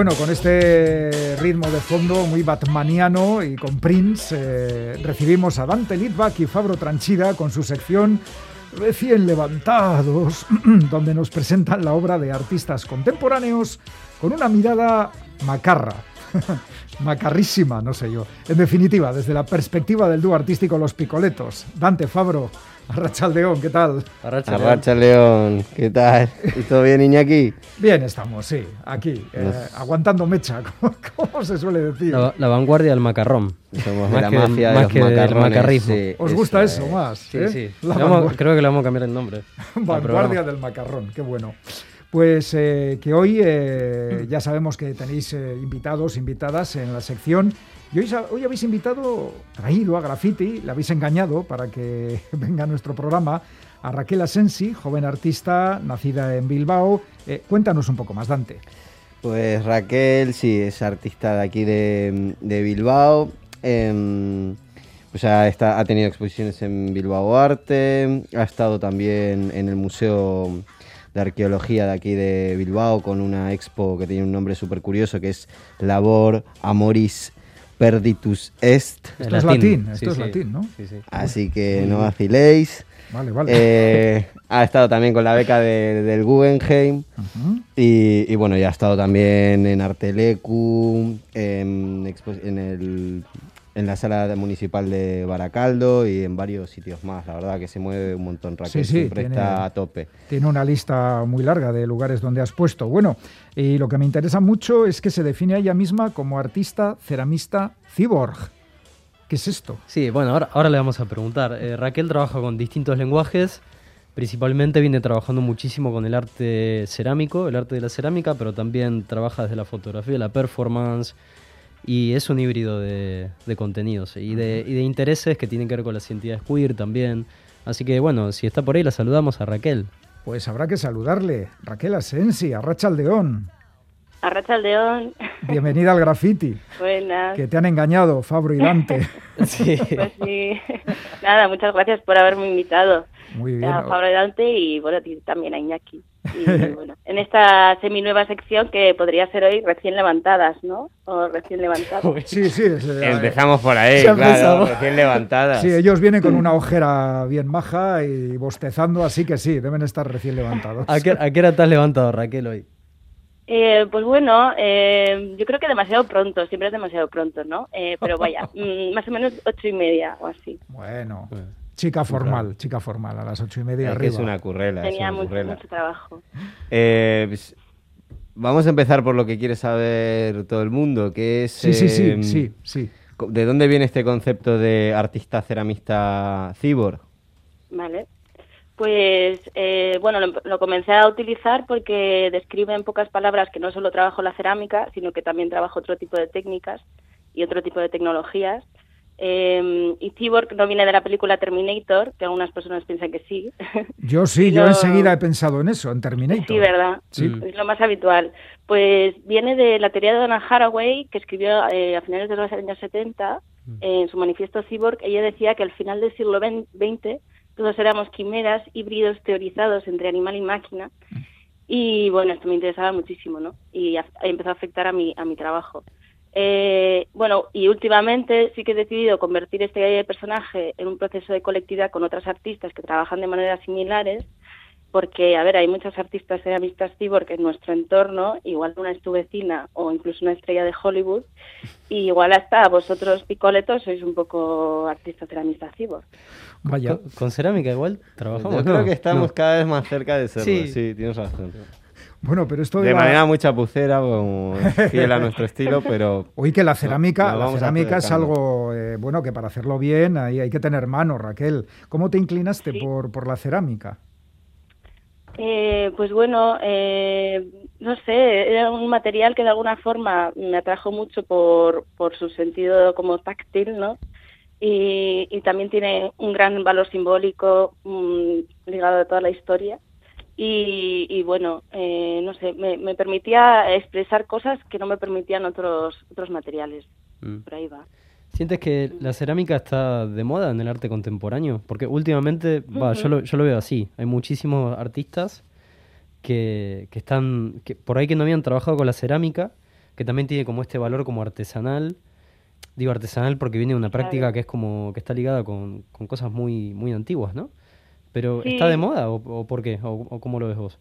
Bueno, con este ritmo de fondo muy batmaniano y con Prince, eh, recibimos a Dante Litvak y Fabro Tranchida con su sección Recién Levantados, donde nos presentan la obra de artistas contemporáneos con una mirada macarra. Macarrísima, no sé yo. En definitiva, desde la perspectiva del dúo artístico Los Picoletos. Dante, Fabro, Arrachaldeón, ¿qué tal? Arrachaldeón, ¿qué tal? ¿Y todo bien, Iñaki? Bien estamos, sí, aquí, eh, aguantando mecha, como, se suele decir. La, vanguardia del macarrón. Somos de la mafia de los macarrismo. ¿Os gusta eso, más? Sí, eh? sí. creo que le vamos a cambiar el nombre. vanguardia del macarrón, qué bueno. Pues eh, que hoy ya sabemos que tenéis invitados, invitadas en la sección y hoy, habéis invitado, traído a Graffiti, le habéis engañado para que venga a nuestro programa, a Raquel Asensi, joven artista, nacida en Bilbao. Eh, cuéntanos un poco más, Dante. Pues Raquel, sí, es artista de aquí de, Bilbao. Em, pues ha, ha tenido exposiciones en Bilbao Arte, ha estado también en el Museo de Arqueología de aquí de Bilbao con una expo que tiene un nombre súper curioso que es Labor Amoris Perditus Est. Esto es latín, esto es latín, ¿no? Así que no vaciléis. Vale, vale. Eh, ha estado también con la beca del Guggenheim y, bueno, ya ha estado también en Artelecu, en, en el en la sala municipal de Baracaldo y en varios sitios más. La verdad que se mueve un montón. Raquel siempre está a tope. Tiene una lista muy larga de lugares donde has puesto. Bueno, y lo que me interesa mucho es que se define a ella misma como artista ceramista cyborg. ¿Qué es esto? Sí, bueno, ahora, ahora le vamos a preguntar. Eh, Raquel trabaja con distintos lenguajes. Principalmente viene trabajando muchísimo con el arte cerámico, el arte de la cerámica, pero también trabaja desde la fotografía, la performance, y es un híbrido de, contenidos y de, intereses que tienen que ver con las entidades queer también. Así que bueno, si está por ahí, la saludamos a Raquel. Pues habrá que saludarle. Raquel Asensi, Arracha Aldeón. Arracha Aldeón. Bienvenida al graffiti. Buenas. Que te han engañado, Fabro y Dante. sí. Pues sí. Nada, muchas gracias por haberme invitado. Muy bien. A Fabro y Dante y bueno, también a Iñaki. Y, bueno, en esta seminueva sección que podría ser hoy recién levantadas, ¿no? O recién levantadas. Sí, sí. Empezamos por ahí, claro, recién levantadas. Sí, ellos vienen con una ojera bien maja y bostezando, así que sí, deben estar recién levantados. ¿A qué, a qué hora te has levantado, Raquel, hoy? Eh, pues bueno, eh, yo creo que demasiado pronto, siempre es demasiado pronto, ¿no? Eh, pero vaya, mm, más o menos ocho y media o así. Bueno. Chica formal, chica formal, a las ocho y media es es una currela. Tenía mucho, trabajo. Eh, pues, vamos a empezar por lo que quiere saber todo el mundo, que es... Sí, sí, sí, em, sí, sí. ¿De dónde viene este concepto de artista ceramista cyborg? Vale. Pues eh, bueno, lo, lo, comencé a utilizar porque describe en pocas palabras que no solo trabajo la cerámica, sino que también trabajo otro tipo de técnicas y otro tipo de tecnologías. Eh, y Cyborg no viene de la película Terminator, que algunas personas piensan que sí. Yo sí, yo enseguida he pensado en eso, en Terminator. Sí, ¿verdad? Sí. Es lo más habitual. Pues viene de la teoría de Donna Haraway, que escribió eh, a finales de los años 70, mm. en su manifiesto Cyborg. Ella decía que al final del siglo XX todos éramos quimeras, híbridos teorizados entre animal y máquina. Mm. Y bueno, esto me interesaba muchísimo, ¿no? Y empezó a afectar a mi, a mi trabajo. Eh, bueno, y últimamente sí que he decidido convertir este personaje en un proceso de colectividad con otras artistas que trabajan de maneras similares, porque, a ver, hay muchas artistas ceramistas cyborg en nuestro entorno, igual una es tu vecina o incluso una estrella de Hollywood, y igual hasta vosotros, picoletos, sois un poco artistas ceramistas cyborg. Vaya. ¿Con, cerámica igual trabajamos? Yo creo que estamos cada vez más cerca de serlo, sí, sí tienes razón. Bueno, pero esto de, manera muy chapucera, como fiel a nuestro estilo, pero oí que la cerámica, la cerámica es algo eh, bueno que para hacerlo bien ahí hay que tener mano, Raquel. ¿Cómo te inclinaste por, por la cerámica? Eh, pues bueno, eh, no sé, era un material que de alguna forma me atrajo mucho por, por su sentido como táctil, ¿no? Y, y también tiene un gran valor simbólico mm, ligado a toda la historia y, bueno, eh, no sé, me, permitía expresar cosas que no me permitían otros, otros materiales. Mm. Por ahí va. ¿Sientes que la cerámica está de moda en el arte contemporáneo? Porque últimamente, yo, lo, yo lo veo así, hay muchísimos artistas que, que están, que por ahí que no habían trabajado con la cerámica, que también tiene como este valor como artesanal. Digo artesanal porque viene de una práctica que es como que está ligada con, con cosas muy, muy antiguas, ¿no? Pero ¿está de moda o, por qué? O, ¿O, cómo lo ves vos?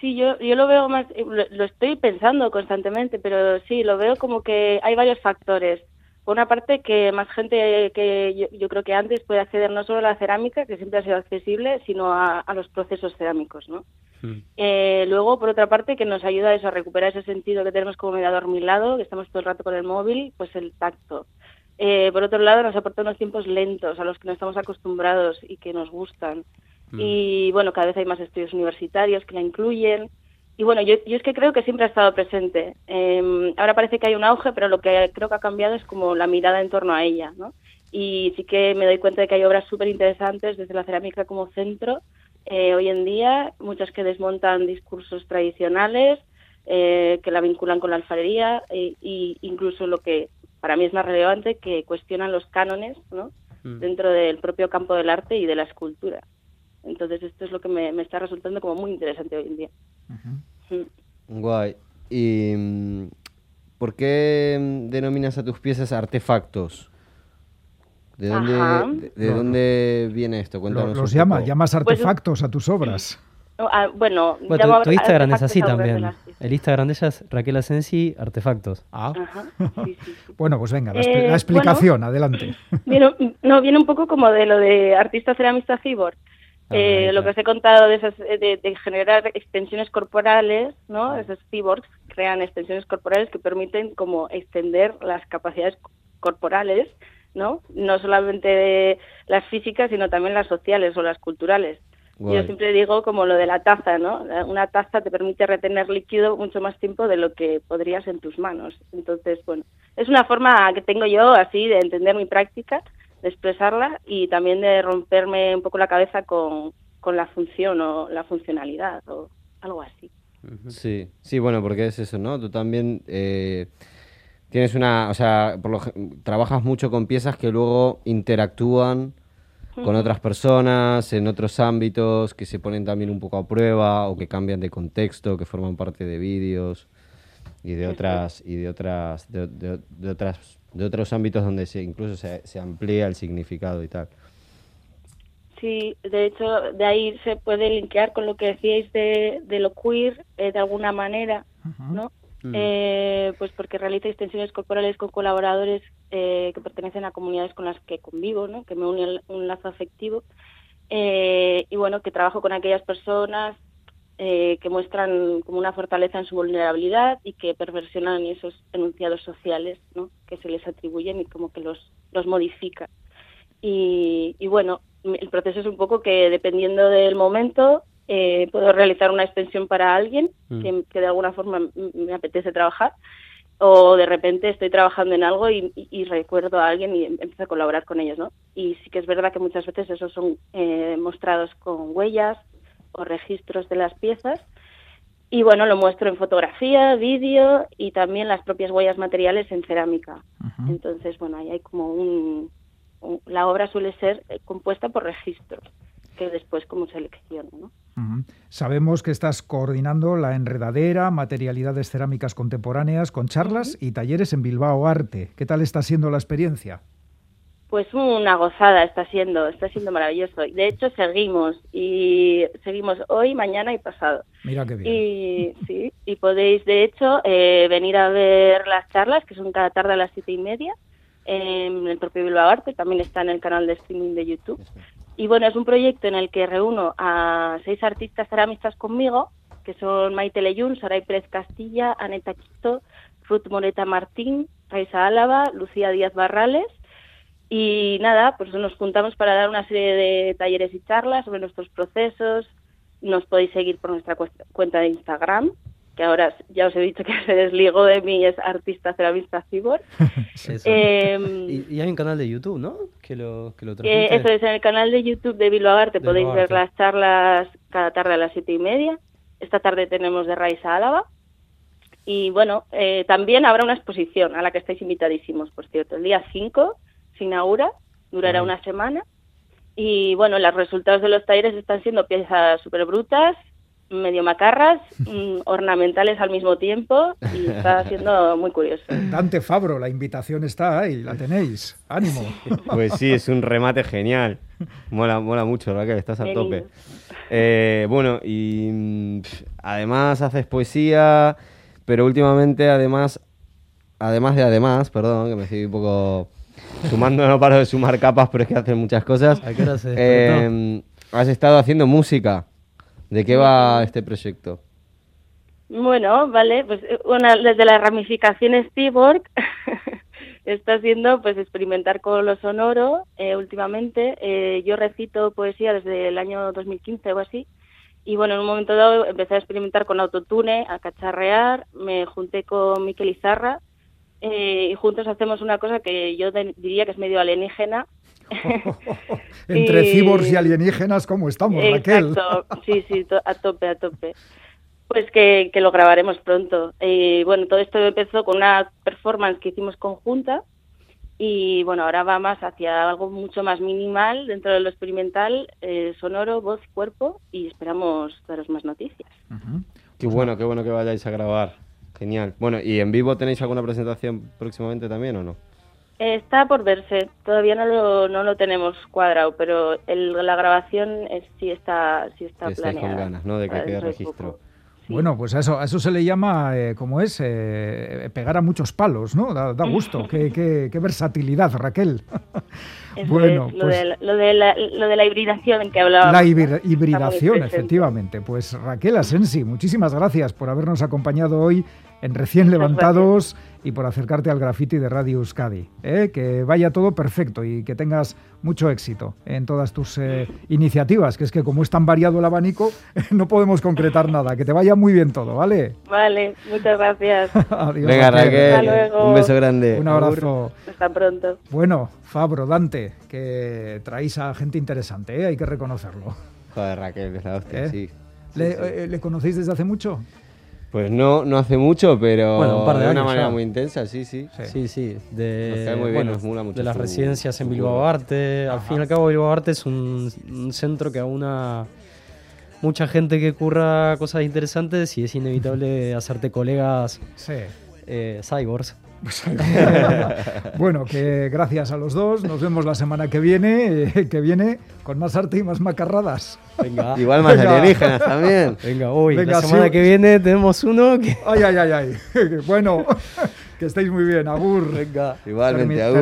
Sí, yo, yo lo veo más, eh, lo, estoy pensando constantemente, pero sí, lo veo como que hay varios factores. Por una parte, que más gente que yo, creo que antes puede acceder no solo a la cerámica, que siempre ha sido accesible, sino a, los procesos cerámicos, ¿no? Hmm. Eh, luego, por otra parte, que nos ayuda a eso, a recuperar ese sentido que tenemos como medio adormilado, que estamos todo el rato con el móvil, pues el tacto. Eh, por otro lado, nos aporta unos tiempos lentos a los que no estamos acostumbrados y que nos gustan. Mm. Y bueno, cada vez hay más estudios universitarios que la incluyen. Y bueno, yo, yo es que creo que siempre ha estado presente. Em, ahora parece que hay un auge, pero lo que creo que ha cambiado es como la mirada en torno a ella, ¿no? Y sí que me doy cuenta de que hay obras súper interesantes desde la cerámica como centro eh, hoy en día, muchas que desmontan discursos tradicionales, eh, que la vinculan con la alfarería e, incluso lo que para mí es más relevante, que cuestionan los cánones ¿no? Mm. dentro del propio campo del arte y de la escultura. Entonces esto es lo que me, está resultando como muy interesante hoy en día. Mm. Guay. ¿Y mm, por qué denominas a tus piezas artefactos? ¿De dónde, de, dónde viene esto? Cuéntanos los llama, llamas pues, artefactos a tus obras. Ah, bueno, tu, Instagram es así también. El Instagram de ella es Raquel Asensi, Artefactos. Ah. bueno, pues venga, la, eh, explicación, adelante. no, viene un poco como de lo de artista ceramista cyborg. Ah, eh, lo que os he contado de, esas, de, generar extensiones corporales, ¿no? Esos cyborgs crean extensiones corporales que permiten como extender las capacidades corporales, ¿no? No solamente las físicas, sino también las sociales o las culturales. Yo siempre digo como lo de la taza, ¿no? Una taza te permite retener líquido mucho más tiempo de lo que podrías en tus manos. Entonces, bueno, es una forma que tengo yo así de entender mi práctica de expresarla y también de romperme un poco la cabeza con, con la función o la funcionalidad o algo así. Sí, sí, bueno, porque es eso, ¿no? Tú también eh, tienes una, o sea, por lo, trabajas mucho con piezas que luego interactúan con otras personas en otros ámbitos que se ponen también un poco a prueba o que cambian de contexto, que forman parte de vídeos y de otras y de otras de, de otras de otros ámbitos donde se, incluso se, se amplía el significado y tal. Sí, de hecho, de ahí se puede linkear con lo que decíais de, de lo queer, eh, de alguna manera, ¿no? Mm. Eh, pues porque realiza extensiones corporales con colaboradores eh, que pertenecen a comunidades con las que convivo, ¿no? Que me une un lazo afectivo. y bueno, que trabajo con aquellas personas eh, que muestran como una fortaleza en su vulnerabilidad y que perversionan esos enunciados sociales ¿no? que se les atribuyen y como que los, los modifica. Y, bueno, el proceso es un poco que dependiendo del momento eh, puedo realizar una extensión para alguien mm. que, de alguna forma me apetece trabajar o de repente estoy trabajando en algo y, recuerdo a alguien y empiezo a colaborar con ellos, ¿no? Y sí que es verdad que muchas veces esos son eh, mostrados con huellas o registros de las piezas. Y bueno, lo muestro en fotografía, vídeo y también las propias huellas materiales en cerámica. Entonces, bueno, ahí hay como un, La obra suele ser eh, compuesta por registros que después como selecciono, ¿no? Sabemos que estás coordinando la enredadera, materialidades cerámicas contemporáneas con charlas y talleres en Bilbao Arte. ¿Qué tal está siendo la experiencia? Pues una gozada está siendo, está siendo maravilloso. De hecho, seguimos y seguimos hoy, mañana y pasado. Mira qué bien. Y, sí, y podéis, de hecho, eh, venir a ver las charlas, que son cada tarde a las siete y media, en el propio Bilbao Arte, también está en el canal de streaming de YouTube. Y bueno, es un proyecto en el que reúno a seis artistas ceramistas conmigo, que son Maite Leyún, Saray Pérez Castilla, Aneta Quito, Ruth Moreta Martín, Raisa Álava, Lucía Díaz Barrales y nada, pues nos juntamos para dar una serie de talleres y charlas sobre nuestros procesos. Nos podéis seguir por nuestra cuenta de Instagram, que ahora ya os he dicho que se desligó de mí, es artista ceramista cibor. Em, y, hay un canal de YouTube, ¿no? Que lo, que lo eh, Eso es, en el canal de YouTube de Bilbao Arte podéis ver las charlas cada tarde a las siete y media. Esta tarde tenemos de Raiza Álava. Y bueno, eh, también habrá una exposición a la que estáis invitadísimos, por cierto, el día 5 se inaugura, durará una semana. Y bueno, los resultados de los talleres están siendo piezas súper brutas, medio macarras, mm, ornamentales al mismo tiempo y está siendo muy curioso. Dante Fabro, la invitación está ahí, la tenéis. Ánimo. Pues sí, es un remate genial. Mola, mola mucho, Raquel, estás a Qué tope. Eh, bueno, y mm, además haces poesía, pero últimamente además, además de además, perdón, que me estoy un poco sumando, no paro de sumar capas, pero es que haces muchas cosas. ¿A qué hora se despertó? Eh, has estado haciendo música. ¿De qué va este proyecto? Bueno, vale, pues eh, una, desde las ramificaciones Cyborg está haciendo pues experimentar con lo sonoro eh, últimamente. Eh, yo recito poesía desde el año 2015 o así. Y bueno, en un momento dado empecé a experimentar con autotune, a cacharrear, me junté con Miquel Izarra eh, y juntos hacemos una cosa que yo diría que es medio alienígena. Entre Y- cibors y alienígenas, ¿cómo estamos, Raquel? Exacto, sí, sí, to- a tope, a tope. Pues que, que lo grabaremos pronto. Y bueno, todo esto empezó con una performance que hicimos conjunta y bueno, ahora va más hacia algo mucho más minimal dentro de lo experimental, eh, sonoro, voz, cuerpo y esperamos daros más noticias. Qué bueno, qué bueno que vayáis a grabar. Genial. Bueno, ¿y en vivo tenéis alguna presentación próximamente también o no? Está por verse, todavía no lo, no lo tenemos cuadrado, pero el- la grabación es, sí está, sí está estáis con planeada. ganas, ¿no? De que quede registro. Sí. Bueno, pues a eso, a eso se le llama, eh, ¿cómo es? Eh, pegar a muchos palos, ¿no? Da, da gusto. qué, qué- qué versatilidad, Raquel. Eso bueno, es, lo, pues de, la- lo, de la, lo de la hibridación en que hablábamos. la hibridación, efectivamente. Pues Raquel Asensi, muchísimas gracias por habernos acompañado hoy en Recién Muchas Levantados y por acercarte al graffiti de Radio Euskadi. ¿eh? Que vaya todo perfecto y que tengas mucho éxito en todas tus eh, iniciativas, que es que como es tan variado el abanico, no podemos concretar nada. Que te vaya muy bien todo, ¿vale? Vale, muchas gracias. Adiós. Venga, Raquel, Hasta luego. un beso grande. Un abrazo. Hasta pronto. Bueno, Fabro, Dante, que traéis a gente interesante, ¿eh? hay que reconocerlo. Joder, Raquel, es la hostia, ¿Eh? sí. ¿Le, Sí, sí. eh, ¿le conocéis desde hace mucho? Pues no, no hace mucho, pero Bueno, un par de una años manera ya. muy intensa, sí, sí. Sí. Sí, sí. De, Nos muy bien, bueno, nos mola mucho de las su- residencias en Bilbao. Arte. Al fin y al cabo, Bilbao Arte es un, un centro que aúna mucha gente que curra cosas interesantes y es inevitable hacerte colegas Sí. eh, cyborgs. bueno, que gracias a los dos. Nos vemos la semana que viene, eh, que viene con más arte y más macarradas. Venga, Igual más Venga. alienígenas también. venga, hoy, Venga, la semana sí. que viene tenemos uno que... Ay, ay, ay, ay. Bueno, que estéis muy bien. Agur. Venga. Igualmente, Agur.